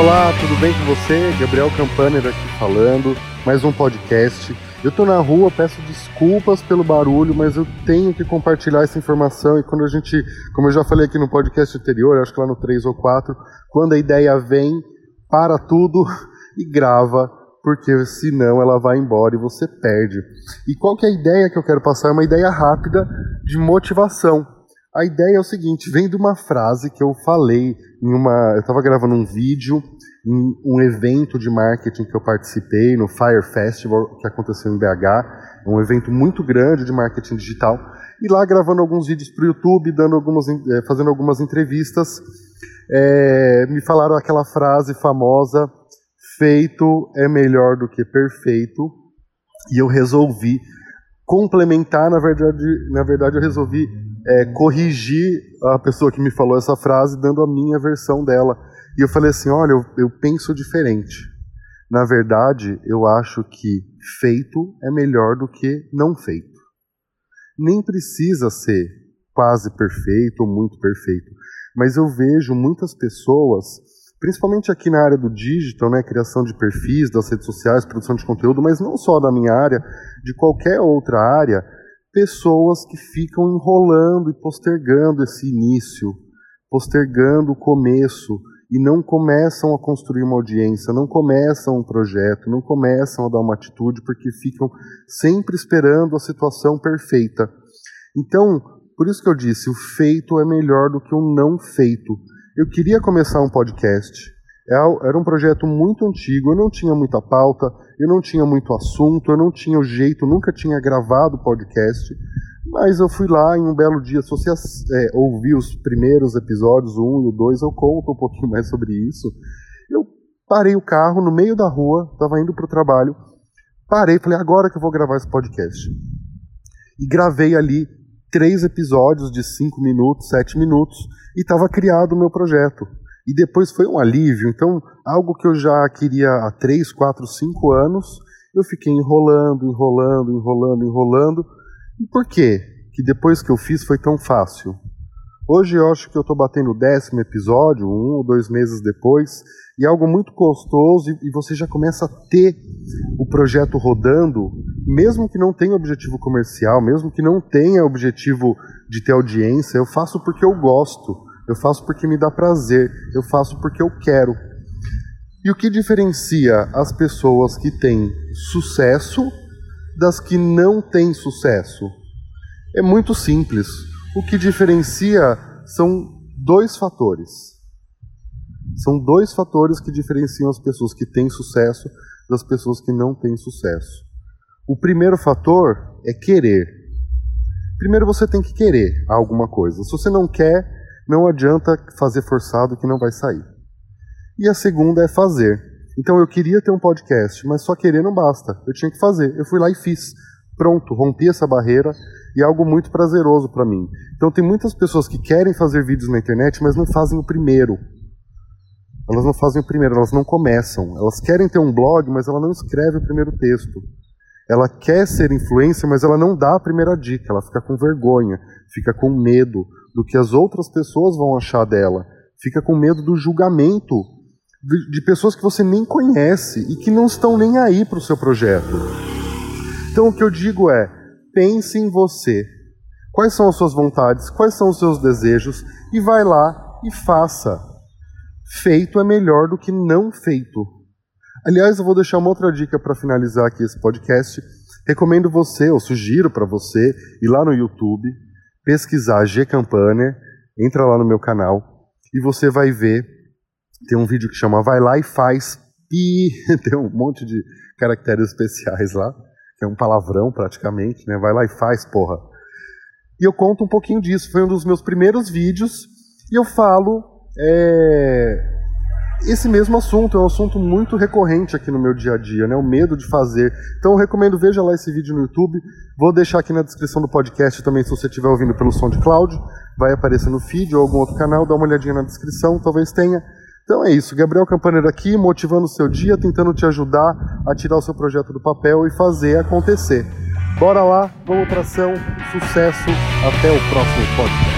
Olá, tudo bem com você? Gabriel Campaner aqui falando, mais um podcast. Eu tô na rua, peço desculpas pelo barulho, mas eu tenho que compartilhar essa informação e quando a gente, como eu já falei aqui no podcast anterior, acho que lá no 3 ou 4, quando a ideia vem, para tudo e grava, porque senão ela vai embora e você perde. E qual que é a ideia que eu quero passar? É uma ideia rápida de motivação. A ideia é o seguinte, vem de uma frase que eu falei em uma, eu estava gravando um vídeo em um evento de marketing que eu participei no Fire Festival que aconteceu em BH, um evento muito grande de marketing digital, e lá gravando alguns vídeos para o YouTube, dando algumas, eh, fazendo algumas entrevistas, é, me falaram aquela frase famosa: feito é melhor do que perfeito, e eu resolvi complementar, na verdade, na verdade eu resolvi é, corrigir a pessoa que me falou essa frase, dando a minha versão dela e eu falei assim: olha, eu, eu penso diferente. Na verdade, eu acho que feito é melhor do que não feito. Nem precisa ser quase perfeito ou muito perfeito, mas eu vejo muitas pessoas, principalmente aqui na área do digital, né, criação de perfis, das redes sociais, produção de conteúdo, mas não só da minha área, de qualquer outra área, pessoas que ficam enrolando e postergando esse início, postergando o começo, e não começam a construir uma audiência, não começam um projeto, não começam a dar uma atitude porque ficam sempre esperando a situação perfeita. Então, por isso que eu disse, o feito é melhor do que o não feito. Eu queria começar um podcast. É era um projeto muito antigo, eu não tinha muita pauta, eu não tinha muito assunto, eu não tinha o jeito, nunca tinha gravado podcast. Mas eu fui lá em um belo dia, se você é, ouvir os primeiros episódios, o 1 e o 2, eu conto um pouquinho mais sobre isso. Eu parei o carro no meio da rua, estava indo para o trabalho, parei falei, agora que eu vou gravar esse podcast. E gravei ali três episódios de cinco minutos, sete minutos, e estava criado o meu projeto. E depois foi um alívio, então algo que eu já queria há três, quatro, cinco anos, eu fiquei enrolando, enrolando, enrolando, enrolando, e por quê que depois que eu fiz foi tão fácil? Hoje eu acho que eu estou batendo o décimo episódio, um ou dois meses depois, e é algo muito gostoso, e você já começa a ter o projeto rodando, mesmo que não tenha objetivo comercial, mesmo que não tenha objetivo de ter audiência, eu faço porque eu gosto, eu faço porque me dá prazer, eu faço porque eu quero. E o que diferencia as pessoas que têm sucesso das que não têm sucesso? É muito simples. O que diferencia são dois fatores. São dois fatores que diferenciam as pessoas que têm sucesso das pessoas que não têm sucesso. O primeiro fator é querer. Primeiro você tem que querer alguma coisa. Se você não quer, não adianta fazer forçado que não vai sair. E a segunda é fazer. Então eu queria ter um podcast, mas só querer não basta. Eu tinha que fazer. Eu fui lá e fiz. Pronto, rompi essa barreira e é algo muito prazeroso para mim. Então tem muitas pessoas que querem fazer vídeos na internet, mas não fazem o primeiro. Elas não fazem o primeiro, elas não começam. Elas querem ter um blog, mas ela não escreve o primeiro texto. Ela quer ser influência, mas ela não dá a primeira dica. Ela fica com vergonha, fica com medo do que as outras pessoas vão achar dela, fica com medo do julgamento de, de pessoas que você nem conhece e que não estão nem aí para o seu projeto. Então o que eu digo é: pense em você. Quais são as suas vontades? Quais são os seus desejos? E vai lá e faça. Feito é melhor do que não feito. Aliás, eu vou deixar uma outra dica para finalizar aqui esse podcast. Recomendo você, ou sugiro para você, ir lá no YouTube, pesquisar G Campania, entra lá no meu canal e você vai ver tem um vídeo que chama Vai lá e faz pi. Tem um monte de caracteres especiais lá, que é um palavrão praticamente, né? Vai lá e faz, porra. E eu conto um pouquinho disso. Foi um dos meus primeiros vídeos e eu falo é, esse mesmo assunto. É um assunto muito recorrente aqui no meu dia a dia, né? O medo de fazer. Então eu recomendo, veja lá esse vídeo no YouTube. Vou deixar aqui na descrição do podcast também, se você estiver ouvindo pelo SoundCloud. Vai aparecer no feed ou algum outro canal. Dá uma olhadinha na descrição, talvez tenha. Então é isso, Gabriel Campaneira aqui, motivando o seu dia, tentando te ajudar a tirar o seu projeto do papel e fazer acontecer. Bora lá, vamos pra ação, sucesso, até o próximo podcast.